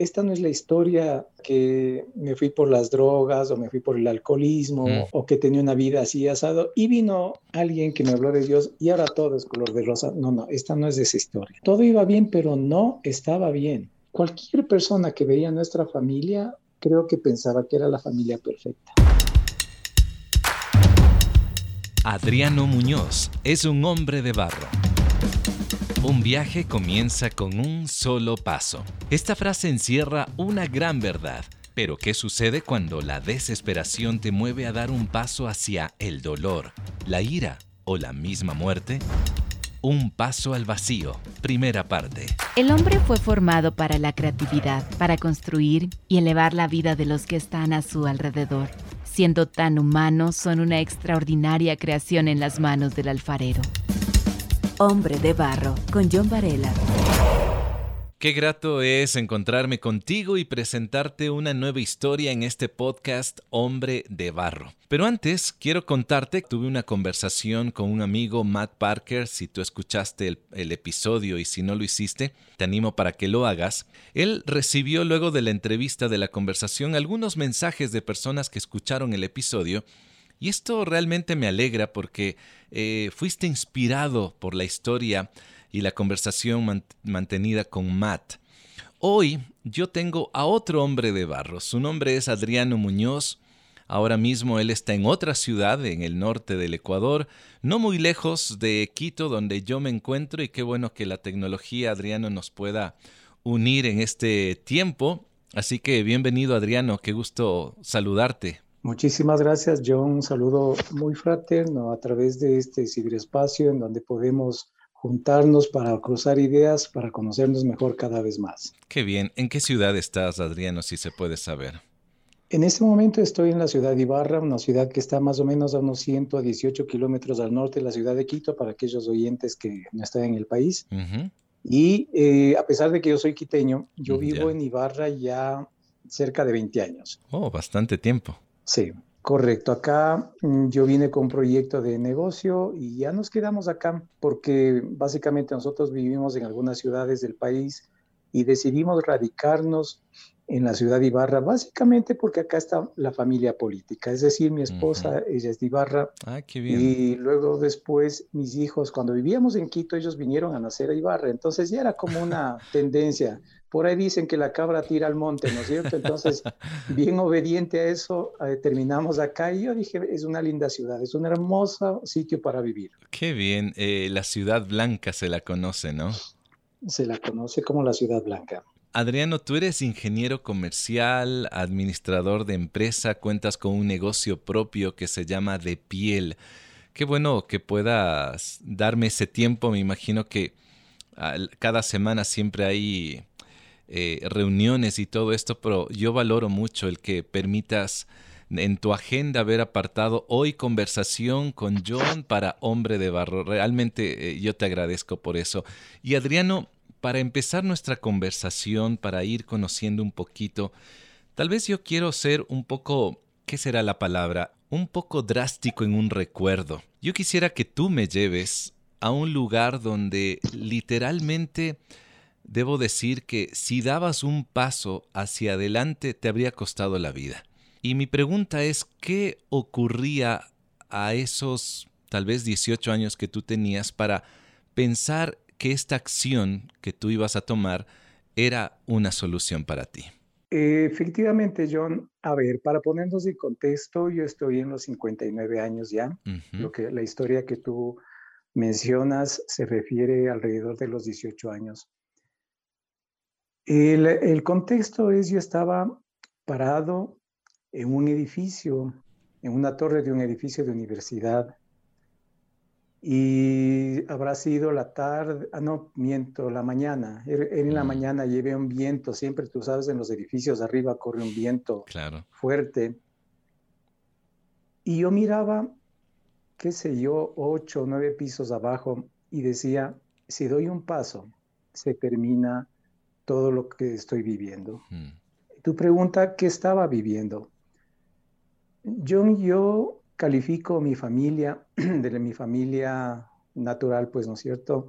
esta no es la historia que me fui por las drogas o me fui por el alcoholismo Mm. o que tenía una vida así asado y vino alguien que me habló de Dios y ahora todo es color de rosa. No, no, esta no es esa historia. Todo iba bien, pero no estaba bien. Cualquier persona que veía nuestra familia, creo que pensaba que era la familia perfecta. Adriano Muñoz es un hombre de barro. Un viaje comienza con un solo paso. Esta frase encierra una gran verdad. Pero ¿qué sucede cuando la desesperación te mueve a dar un paso hacia el dolor, la ira o la misma muerte? Un paso al vacío, primera parte. El hombre fue formado para la creatividad, para construir y elevar la vida de los que están a su alrededor. Siendo tan humanos, son una extraordinaria creación en las manos del alfarero. Hombre de Barro, con John Varela. Qué grato es encontrarme contigo y presentarte una nueva historia en este podcast Hombre de Barro. Pero antes, quiero contarte que tuve una conversación con un amigo, Matt Parker. Si tú escuchaste el, el, episodio y si no lo hiciste, te animo para que lo hagas. Él recibió luego de la entrevista de la conversación algunos mensajes de personas que escucharon el episodio. Y esto realmente me alegra porque eh, fuiste inspirado por la historia y la conversación man mantenida con Matt. Hoy yo tengo a otro hombre de barro. Su nombre es Adriano Muñoz. Ahora mismo él está en otra ciudad en el norte del Ecuador, no muy lejos de Quito, donde yo me encuentro, y qué bueno que la tecnología, Adriano, nos pueda unir en este tiempo. Así que bienvenido, Adriano, qué gusto saludarte. Muchísimas gracias, John. Un saludo muy fraterno a través de este ciberespacio en donde podemos juntarnos para cruzar ideas, para conocernos mejor cada vez más. Qué bien. ¿En qué ciudad estás, Adriano, si se puede saber? En este momento estoy en la ciudad de Ibarra, una ciudad que está más o menos a unos 118 kilómetros al norte de la ciudad de Quito, para aquellos oyentes que no están en el país. Uh -huh. Y eh, a pesar de que yo soy quiteño, yo vivo yeah. en Ibarra ya cerca de 20 años. Oh, bastante tiempo. Sí, Correcto, acá yo vine con un proyecto de negocio y ya nos quedamos acá porque básicamente nosotros vivimos en algunas ciudades del país y decidimos radicarnos en la ciudad de Ibarra, básicamente porque acá está la familia política, es decir, mi esposa, uh -huh. ella es de Ibarra, ah, qué bien. y luego después mis hijos, cuando vivíamos en Quito, ellos vinieron a nacer a Ibarra, entonces ya era como una tendencia, por ahí dicen que la cabra tira al monte, ¿no es cierto? Entonces, bien obediente a eso, eh, terminamos acá y yo dije, es una linda ciudad, es un hermoso sitio para vivir. Qué bien, eh, la ciudad blanca se la conoce, ¿no? Se la conoce como la ciudad blanca. Adriano, tú eres ingeniero comercial, administrador de empresa, cuentas con un negocio propio que se llama De Piel. Qué bueno que puedas darme ese tiempo, me imagino que cada semana siempre hay eh, reuniones y todo esto, pero yo valoro mucho el que permitas en tu agenda haber apartado hoy conversación con John para Hombre de Barro. Realmente eh, yo te agradezco por eso. Y Adriano, para empezar nuestra conversación, para ir conociendo un poquito, tal vez yo quiero ser un poco, ¿qué será la palabra? Un poco drástico en un recuerdo. Yo quisiera que tú me lleves a un lugar donde literalmente debo decir que si dabas un paso hacia adelante te habría costado la vida. Y mi pregunta es, ¿qué ocurría a esos tal vez 18 años que tú tenías para pensar que esta acción que tú ibas a tomar era una solución para ti? Efectivamente, John, a ver, para ponernos en contexto, yo estoy en los 59 años ya, uh -huh. lo que la historia que tú mencionas se refiere alrededor de los 18 años. El, el contexto es, yo estaba parado en un edificio, en una torre de un edificio de universidad, y habrá sido la tarde, ah, no, miento, la mañana. Era en la mañana llevé un viento, siempre tú sabes, en los edificios arriba corre un viento claro. fuerte. Y yo miraba, qué sé yo, ocho o nueve pisos abajo y decía, si doy un paso, se termina todo lo que estoy viviendo. Mm. Tu pregunta, ¿qué estaba viviendo? Yo, yo califico mi familia, de mi familia natural, pues, ¿no es cierto?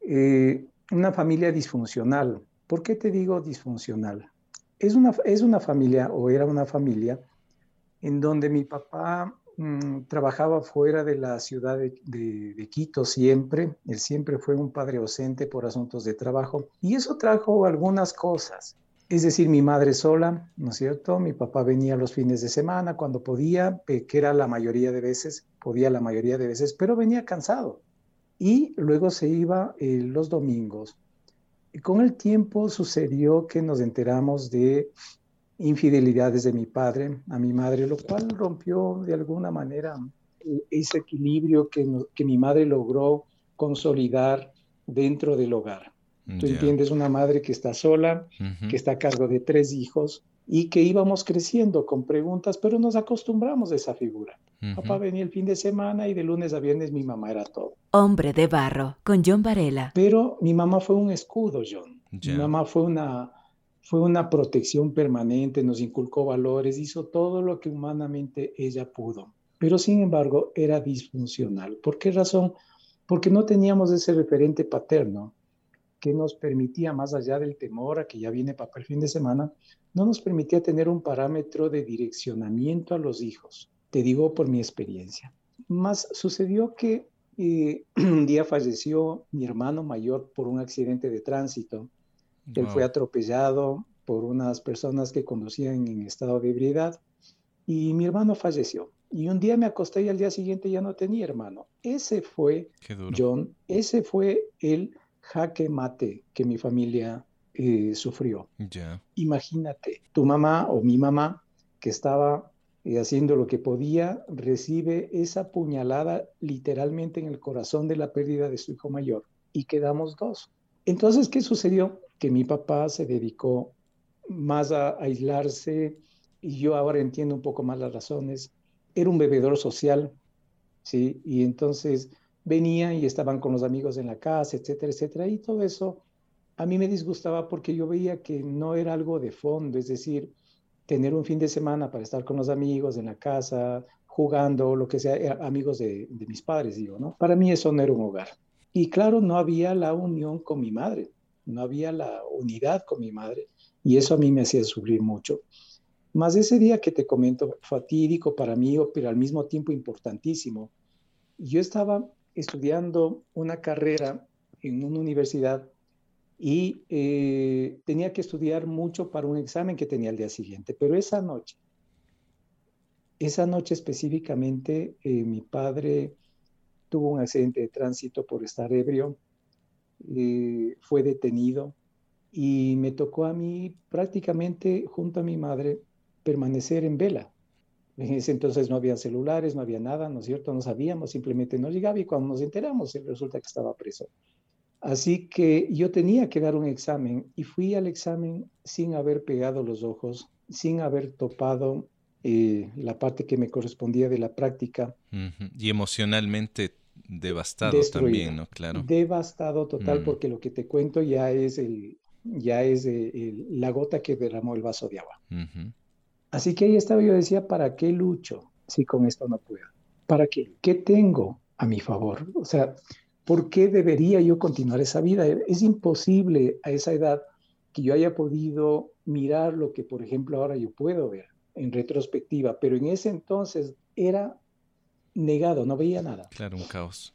Eh, una familia disfuncional, ¿Por qué te digo disfuncional? Es una, es una familia o era una familia en donde mi papá mm, trabajaba fuera de la ciudad de, Quito siempre. Él siempre fue un padre ausente por asuntos de trabajo y eso trajo algunas cosas. Es decir, mi madre sola, ¿no es cierto? Mi papá venía los fines de semana cuando podía, que era la mayoría de veces, podía la mayoría de veces, pero venía cansado. Y luego se iba eh, los domingos. Y con el tiempo sucedió que nos enteramos de infidelidades de mi padre a mi madre, lo cual rompió de alguna manera ese equilibrio que, que mi madre logró consolidar dentro del hogar. Tú entiendes, una madre que está sola, que está a cargo de tres hijos y que íbamos creciendo con preguntas, pero nos acostumbramos a esa figura. Papá venía el fin de semana y de lunes a viernes mi mamá era todo. Hombre de barro, con John Varela. Pero mi mamá fue un escudo, John. Mi mamá fue una, fue una protección permanente, nos inculcó valores, hizo todo lo que humanamente ella pudo. Pero sin embargo era disfuncional. ¿Por qué razón? Porque no teníamos ese referente paterno que nos permitía, más allá del temor a que ya viene papá el fin de semana, no nos permitía tener un parámetro de direccionamiento a los hijos. Te digo por mi experiencia. Más sucedió que eh, un día falleció mi hermano mayor por un accidente de tránsito. Él fue atropellado por unas personas que conducían en estado de ebriedad y mi hermano falleció. Y un día me acosté y al día siguiente ya no tenía hermano. Ese fue, John, ese fue el jaque mate que mi familia eh, sufrió. Imagínate, tu mamá o mi mamá que estaba eh, haciendo lo que podía, recibe esa puñalada literalmente en el corazón de la pérdida de su hijo mayor y quedamos dos. Entonces, ¿qué sucedió? Que mi papá se dedicó más a aislarse y yo ahora entiendo un poco más las razones. Era un bebedor social, ¿sí? Y entonces venían y estaban con los amigos en la casa, etcétera, etcétera. Y todo eso a mí me disgustaba porque yo veía que no era algo de fondo, es decir, tener un fin de semana para estar con los amigos en la casa, jugando, lo que sea, amigos de, de mis padres, digo, ¿no? Para mí eso no era un hogar. Y claro, no había la unión con mi madre, no había la unidad con mi madre, y eso a mí me hacía sufrir mucho. Más ese día que te comento, fatídico para mí, pero al mismo tiempo importantísimo, yo estaba estudiando una carrera en una universidad y eh, tenía que estudiar mucho para un examen que tenía el día siguiente. Pero esa noche, esa noche específicamente, eh, mi padre tuvo un accidente de tránsito por estar ebrio, eh, fue detenido y me tocó a mí prácticamente junto a mi madre permanecer en vela. En ese entonces no había celulares, no había nada, ¿no es cierto? No sabíamos, simplemente no llegaba y cuando nos enteramos resulta que estaba preso. Así que yo tenía que dar un examen y fui al examen sin haber pegado los ojos, sin haber topado eh, la parte que me correspondía de la práctica. Y emocionalmente devastado también, ¿no? Claro. Devastado total, mm. porque lo que te cuento ya es, el, ya es la gota que derramó el vaso de agua. Así que ahí estaba, yo decía, ¿para qué lucho si con esto no puedo? ¿Para qué? ¿Qué tengo a mi favor? O sea, ¿por qué debería yo continuar esa vida? Es imposible a esa edad que yo haya podido mirar lo que, por ejemplo, ahora yo puedo ver en retrospectiva, pero en ese entonces era negado, no veía nada. Claro, un caos.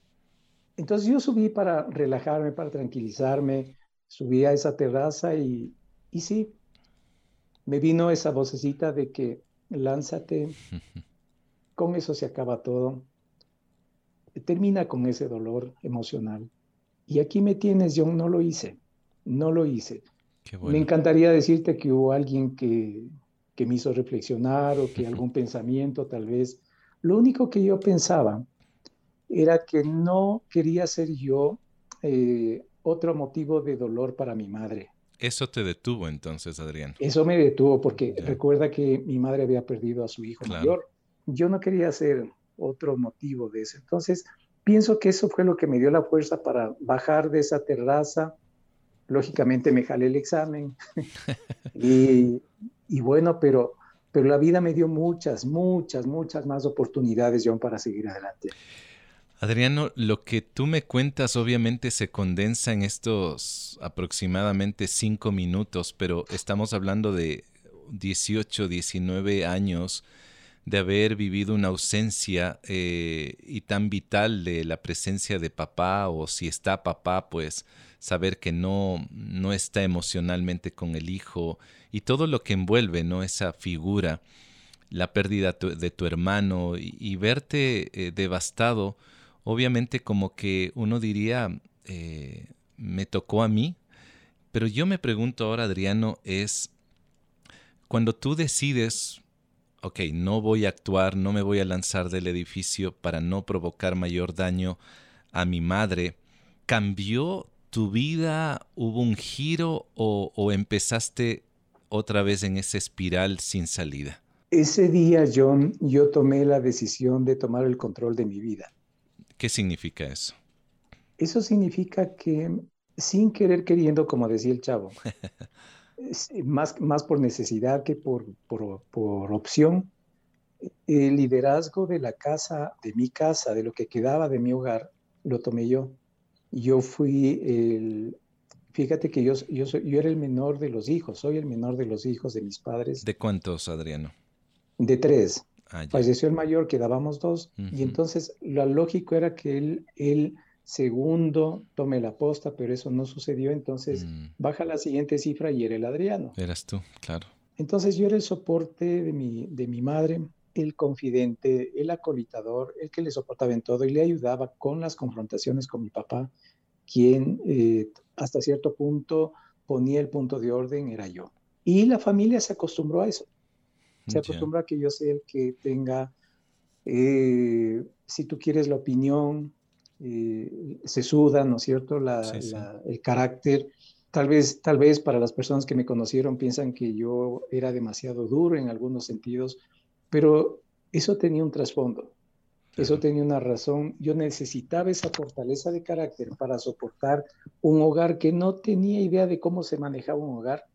Entonces yo subí para relajarme, para tranquilizarme, subí a esa terraza y, y sí, me vino esa vocecita de que lánzate, con eso se acaba todo, termina con ese dolor emocional. Y aquí me tienes, yo no lo hice, no lo hice. Me encantaría decirte que hubo alguien que, que me hizo reflexionar o que algún pensamiento tal vez. Lo único que yo pensaba era que no quería ser yo eh, otro motivo de dolor para mi madre. Eso te detuvo entonces, Adrián. Eso me detuvo porque recuerda que mi madre había perdido a su hijo mayor. Yo no quería ser otro motivo de eso. Entonces, pienso que eso fue lo que me dio la fuerza para bajar de esa terraza. Lógicamente me jalé el examen. y, y, bueno, pero, pero la vida me dio muchas, muchas, muchas más oportunidades, John, para seguir adelante. Adriano, lo que tú me cuentas obviamente se condensa en estos aproximadamente cinco minutos, pero estamos hablando de 18, 19 años de haber vivido una ausencia eh, y tan vital de la presencia de papá o si está papá, pues saber que no, no está emocionalmente con el hijo y todo lo que envuelve ¿no? esa figura, la pérdida de tu hermano y, verte eh, devastado, obviamente como que uno diría, eh, me tocó a mí, pero yo me pregunto ahora, Adriano, es cuando tú decides, ok, no voy a actuar, no me voy a lanzar del edificio para no provocar mayor daño a mi madre, ¿cambió tu vida? ¿Hubo un giro o, empezaste otra vez en esa espiral sin salida? Ese día, John, yo tomé la decisión de tomar el control de mi vida. ¿Qué significa eso? Eso significa que sin querer queriendo, como decía el chavo, más, más por necesidad que por, por, por, opción, el liderazgo de la casa, de mi casa, de lo que quedaba de mi hogar, lo tomé yo. Yo fui el, fíjate que yo, yo, soy, yo era el menor de los hijos, soy el menor de los hijos de mis padres. ¿De cuántos, Adriano? De tres. Ah, Falleció el mayor, quedábamos dos, y entonces lo lógico era que él, él segundo tome la posta, pero eso no sucedió, entonces mm. baja la siguiente cifra y era el Adriano. Eras tú, claro. Entonces yo era el soporte de mi, de mi madre, el confidente, el acolitador, el que le soportaba en todo y le ayudaba con las confrontaciones con mi papá, quien eh, hasta cierto punto ponía el punto de orden, era yo. Y la familia se acostumbró a eso. Se acostumbra a que yo sea el que tenga, eh, si tú quieres, la opinión, eh, se suda, ¿no es cierto? el carácter. Tal vez, tal vez para las personas que me conocieron piensan que yo era demasiado duro en algunos sentidos, pero eso tenía un trasfondo, eso tenía una razón. Yo necesitaba esa fortaleza de carácter para soportar un hogar que no tenía idea de cómo se manejaba un hogar.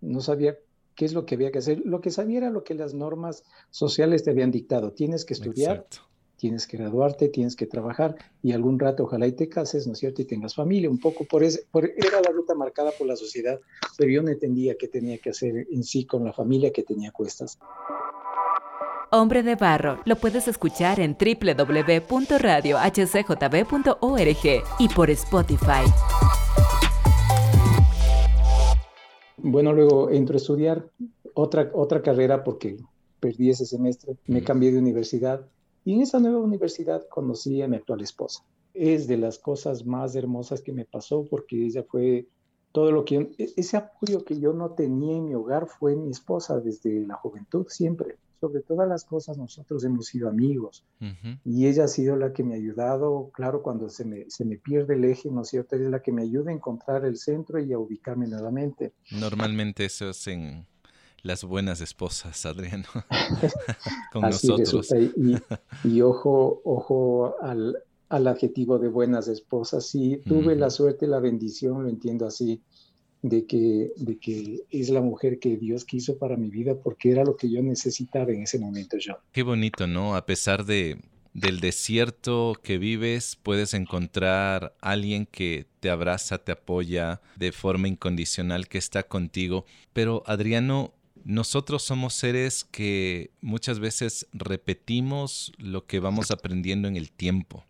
No sabía qué es lo que había que hacer. Lo que sabía era lo que las normas sociales te habían dictado. Tienes que estudiar, tienes que graduarte, tienes que trabajar y algún rato ojalá y te cases, ¿no es cierto? Y tengas familia. Un poco por, ese, por era la ruta marcada por la sociedad, pero yo no entendía qué tenía que hacer en sí con la familia que tenía cuestas. Hombre de Barro. Lo puedes escuchar en www.radiohcjb.org y por Spotify. Bueno, luego entro a estudiar otra, otra carrera porque perdí ese semestre, me cambié de universidad y en esa nueva universidad conocí a mi actual esposa. Es de las cosas más hermosas que me pasó porque ella fue todo lo que, e, ese apoyo que yo no tenía en mi hogar fue mi esposa desde la juventud, siempre sobre todas las cosas nosotros hemos sido amigos y ella ha sido la que me ha ayudado, claro, cuando se me, se me pierde el eje, ¿no es cierto? Es la que me ayuda a encontrar el centro y a ubicarme nuevamente. Normalmente eso es en las buenas esposas, Adriano, con nosotros. Y, y, ojo, ojo al, al adjetivo de buenas esposas, sí, tuve la suerte, la bendición, lo entiendo así, de que, de que es la mujer que Dios quiso para mi vida porque era lo que yo necesitaba en ese momento, John. Qué bonito, ¿no? A pesar de, del desierto que vives, puedes encontrar alguien que te abraza, te apoya de forma incondicional, que está contigo. Pero Adriano, nosotros somos seres que muchas veces repetimos lo que vamos aprendiendo en el tiempo.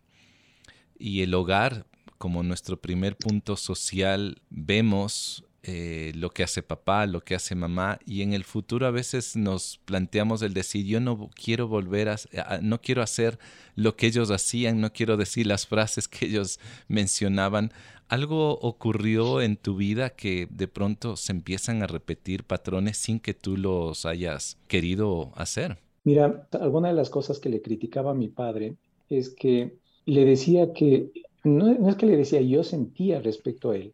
Y el hogar como nuestro primer punto social, vemos eh, lo que hace papá, lo que hace mamá, y en el futuro a veces nos planteamos el decir, yo no quiero volver a, no quiero hacer lo que ellos hacían, no quiero decir las frases que ellos mencionaban. ¿Algo ocurrió en tu vida que de pronto se empiezan a repetir patrones sin que tú los hayas querido hacer? Mira, alguna de las cosas que le criticaba a mi padre es que le decía que no, es que le decía, yo sentía respecto a él,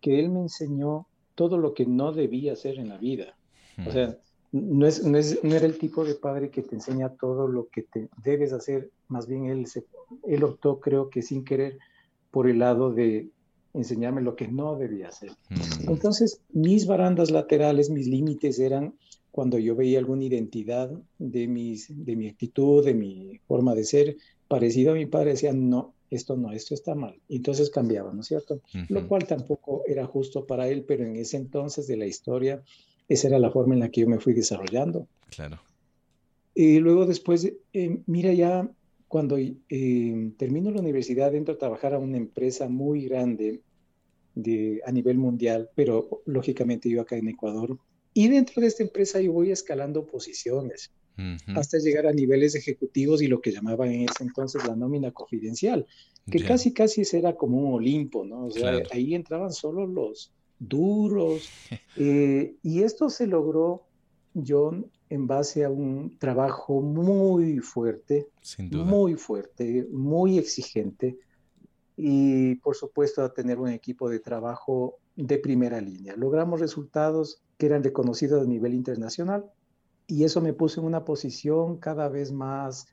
que él me enseñó todo lo que no debía hacer en la vida. O sea, no, es, no, era el tipo de padre que te enseña todo lo que te debes hacer, más bien él, se, él optó, creo que sin querer, por el lado de enseñarme lo que no debía hacer. Entonces, mis barandas laterales, mis límites eran cuando yo veía alguna identidad de, mis, de mi actitud, de mi forma de ser, parecido a mi padre, decían, no, esto no, esto está mal. Entonces cambiaba, ¿no es cierto? Lo cual tampoco era justo para él, pero en ese entonces de la historia, esa era la forma en la que yo me fui desarrollando. Claro. Y luego después, eh, mira, ya cuando eh, termino la universidad, entro a trabajar a una empresa muy grande de, a nivel mundial, pero lógicamente yo acá en Ecuador. Y dentro de esta empresa yo voy escalando posiciones hasta llegar a niveles ejecutivos y lo que llamaban en ese entonces la nómina confidencial, que casi casi era como un Olimpo, ¿no? O sea, ahí entraban solo los duros. Eh, y esto se logró, John, en base a un trabajo muy fuerte, muy fuerte, muy exigente y por supuesto a tener un equipo de trabajo de primera línea. Logramos resultados que eran reconocidos a nivel internacional y eso me puso en una posición cada vez más,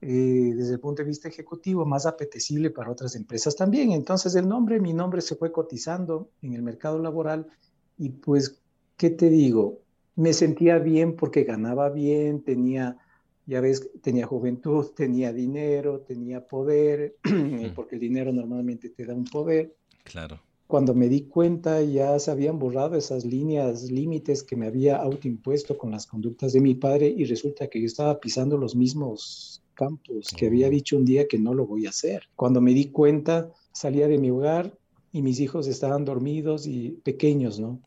eh, desde el punto de vista ejecutivo, más apetecible para otras empresas también. Entonces el nombre, mi nombre se fue cotizando en el mercado laboral y pues, ¿qué te digo? Me sentía bien porque ganaba bien, tenía, ya ves, tenía juventud, tenía dinero, tenía poder, porque el dinero normalmente te da un poder. Claro cuando me di cuenta ya se habían borrado esas líneas límites que me había autoimpuesto con las conductas de mi padre y resulta que yo estaba pisando los mismos campos que había oh. dicho un día que no lo voy a hacer. Cuando me di cuenta, salía de mi hogar y mis hijos estaban dormidos y pequeños, ¿no?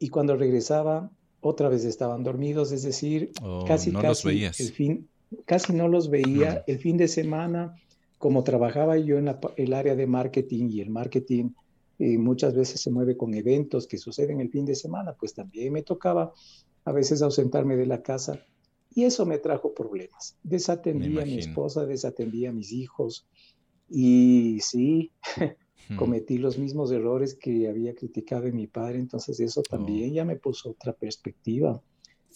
Y cuando regresaba, otra vez estaban dormidos, es decir, oh, casi, casi, el fin, casi no los veía. El fin de semana, como trabajaba yo en el área de marketing y el marketing y muchas veces se mueve con eventos que suceden el fin de semana, pues también me tocaba a veces ausentarme de la casa y eso me trajo problemas. Desatendí a mi esposa, desatendí a mis hijos y sí, cometí los mismos errores que había criticado mi padre, entonces eso oh. también ya me puso otra perspectiva.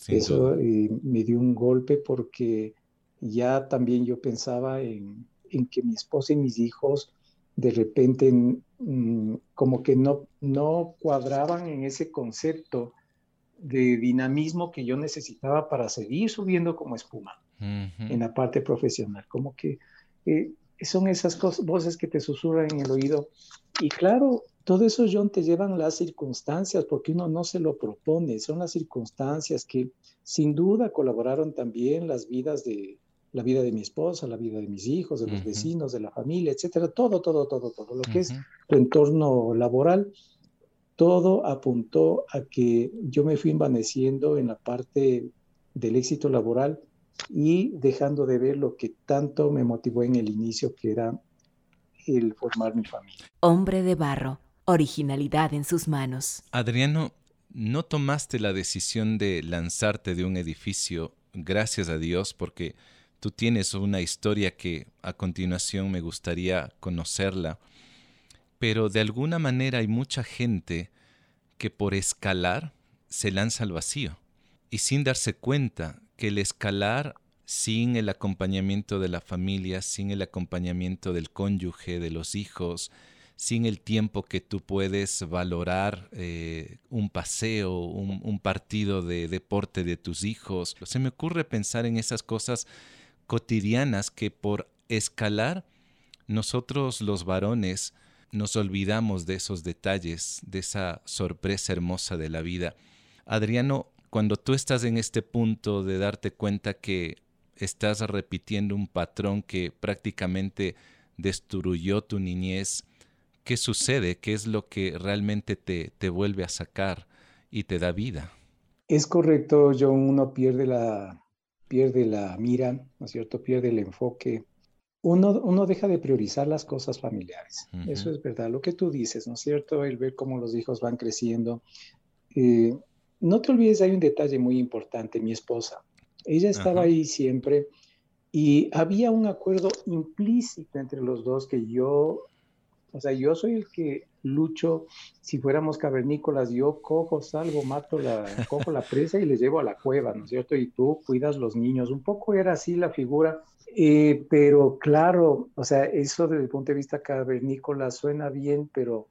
eso eh, me dio un golpe porque ya también yo pensaba en, en que mi esposa y mis hijos de repente mm, como que no, no cuadraban en ese concepto de dinamismo que yo necesitaba para seguir subiendo como espuma en la parte profesional. Como que eh, son esas cosas, voces que te susurran en el oído. Y claro, todo eso, John, te llevan las circunstancias, porque uno no se lo propone, son las circunstancias que sin duda colaboraron también las vidas de, la vida de mi esposa, la vida de mis hijos, de los vecinos, de la familia, etcétera, todo, todo, todo, todo, lo que es tu entorno laboral, todo apuntó a que yo me fui envaneciendo en la parte del éxito laboral y dejando de ver lo que tanto me motivó en el inicio, que era el formar mi familia. Hombre de barro, originalidad en sus manos. Adriano, no tomaste la decisión de lanzarte de un edificio, gracias a Dios, porque Tú tienes una historia que a continuación me gustaría conocerla, pero de alguna manera hay mucha gente que por escalar se lanza al vacío y sin darse cuenta que el escalar sin el acompañamiento de la familia, sin el acompañamiento del cónyuge, de los hijos, sin el tiempo que tú puedes valorar eh, un paseo, un, un, partido de deporte de tus hijos. Se me ocurre pensar en esas cosas cotidianas que por escalar nosotros los varones nos olvidamos de esos detalles, de esa sorpresa hermosa de la vida. Adriano, cuando tú estás en este punto de darte cuenta que estás repitiendo un patrón que prácticamente destruyó tu niñez, ¿qué sucede? ¿Qué es lo que realmente te, te vuelve a sacar y te da vida? Es correcto, John, uno pierde la, pierde la mira, ¿no es cierto? Pierde el enfoque. Uno, uno deja de priorizar las cosas familiares. Eso es verdad. Lo que tú dices, ¿no es cierto? El ver cómo los hijos van creciendo. Eh, no te olvides, hay un detalle muy importante. Mi esposa, ella estaba ahí siempre y había un acuerdo implícito entre los dos que yo, o sea, yo soy el que lucho, si fuéramos cavernícolas, yo cojo, salgo, mato la, cojo la presa y les llevo a la cueva, ¿no es cierto? Y tú cuidas los niños. Un poco era así la figura, eh, pero claro, o sea, eso desde el punto de vista cavernícola suena bien, pero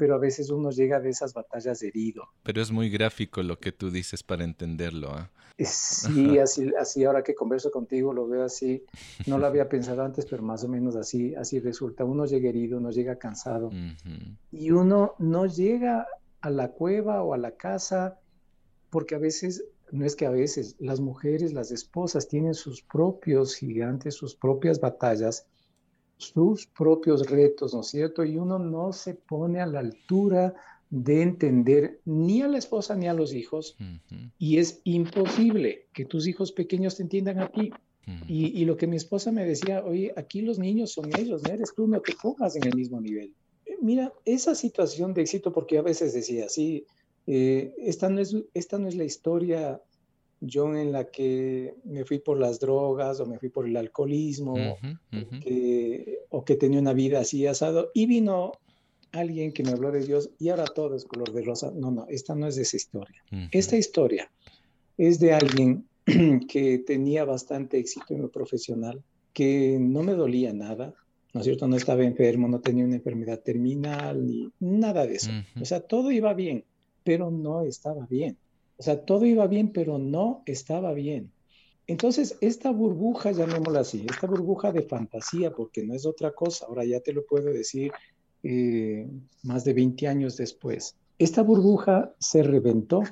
pero a veces uno llega de esas batallas herido. Pero es muy gráfico lo que tú dices para entenderlo. ¿ah? Sí, así, así ahora que converso contigo lo veo así. No lo había pensado antes, pero más o menos así, así resulta. Uno llega herido, uno llega cansado y uno no llega a la cueva o a la casa porque a veces, no es que a veces, las mujeres, las esposas tienen sus propios gigantes, sus propias batallas sus propios retos, ¿no es cierto? Y uno no se pone a la altura de entender ni a la esposa ni a los hijos, y es imposible que tus hijos pequeños te entiendan a ti. y, lo que mi esposa me decía, oye, aquí los niños son ellos, no eres tú, no te pongas en el mismo nivel. Eh, mira, esa situación de éxito, porque a veces decía, sí, eh, esta, no es, esta no es la historia yo en la que me fui por las drogas o me fui por el alcoholismo o que tenía una vida así asado y vino alguien que me habló de Dios y ahora todo es color de rosa. No, no, esta no es de esa historia. Esta historia es de alguien que tenía bastante éxito en lo profesional, que no me dolía nada, ¿no es cierto? No estaba enfermo, no tenía una enfermedad terminal ni nada de eso. O sea, todo iba bien, pero no estaba bien. O sea, todo iba bien, pero no estaba bien. Entonces, esta burbuja, llamémosla así, esta burbuja de fantasía, porque no es otra cosa, ahora ya te lo puedo decir eh, más de 20 años después, esta burbuja se reventó,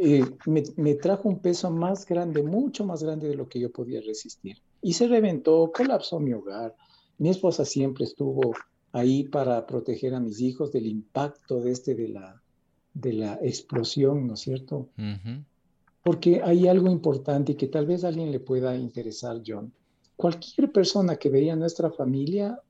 eh, me, me, trajo un peso más grande, mucho más grande de lo que yo podía resistir. Y se reventó, colapsó mi hogar. Mi esposa siempre estuvo ahí para proteger a mis hijos del impacto de este de la, de la explosión, ¿no es cierto? Porque hay algo importante y que tal vez a alguien le pueda interesar, John. Cualquier persona que veía nuestra familia,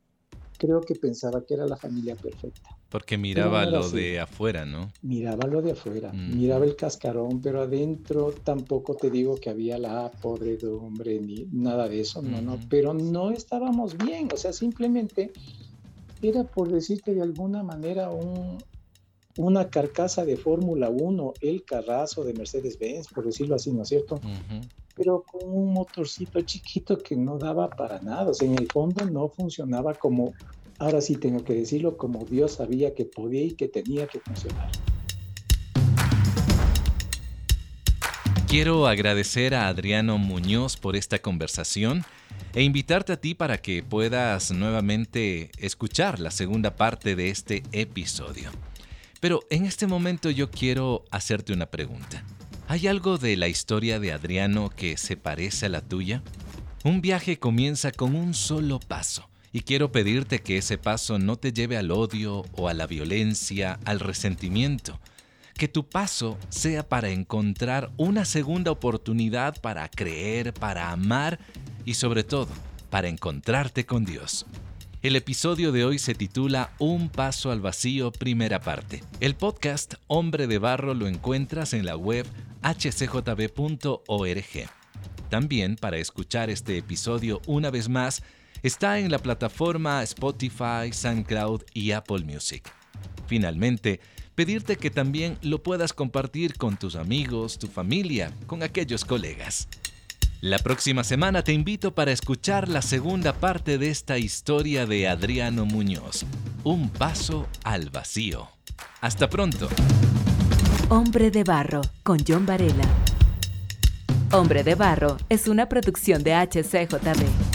creo que pensaba que era la familia perfecta. Porque miraba lo de afuera, ¿no? Miraba lo de afuera, miraba el cascarón, pero adentro tampoco te digo que había la podredumbre ni nada de eso, no, no, pero no estábamos bien, o sea, simplemente era por decirte de alguna manera un, una carcasa de Fórmula 1, el carrazo de Mercedes-Benz, por decirlo así, ¿no es cierto? Pero con un motorcito chiquito que no daba para nada, o sea, en el fondo no funcionaba como, ahora sí tengo que decirlo, como Dios sabía que podía y que tenía que funcionar. Quiero agradecer a Adriano Muñoz por esta conversación e invitarte a ti para que puedas nuevamente escuchar la segunda parte de este episodio. Pero en este momento yo quiero hacerte una pregunta. ¿Hay algo de la historia de Adriano que se parece a la tuya? Un viaje comienza con un solo paso. Y quiero pedirte que ese paso no te lleve al odio o a la violencia, al resentimiento. Que tu paso sea para encontrar una segunda oportunidad para creer, para amar y sobre todo, para encontrarte con Dios. El episodio de hoy se titula Un paso al vacío, primera parte. El podcast Hombre de Barro lo encuentras en la web hcjb.org. También para escuchar este episodio una vez más, está en la plataforma Spotify, SoundCloud y Apple Music. Finalmente, pedirte que también lo puedas compartir con tus amigos, tu familia, con aquellos colegas. La próxima semana te invito para escuchar la segunda parte de esta historia de Adriano Muñoz, Un paso al vacío. Hasta pronto. Hombre de Barro, con John Varela. Hombre de Barro es una producción de HCJB.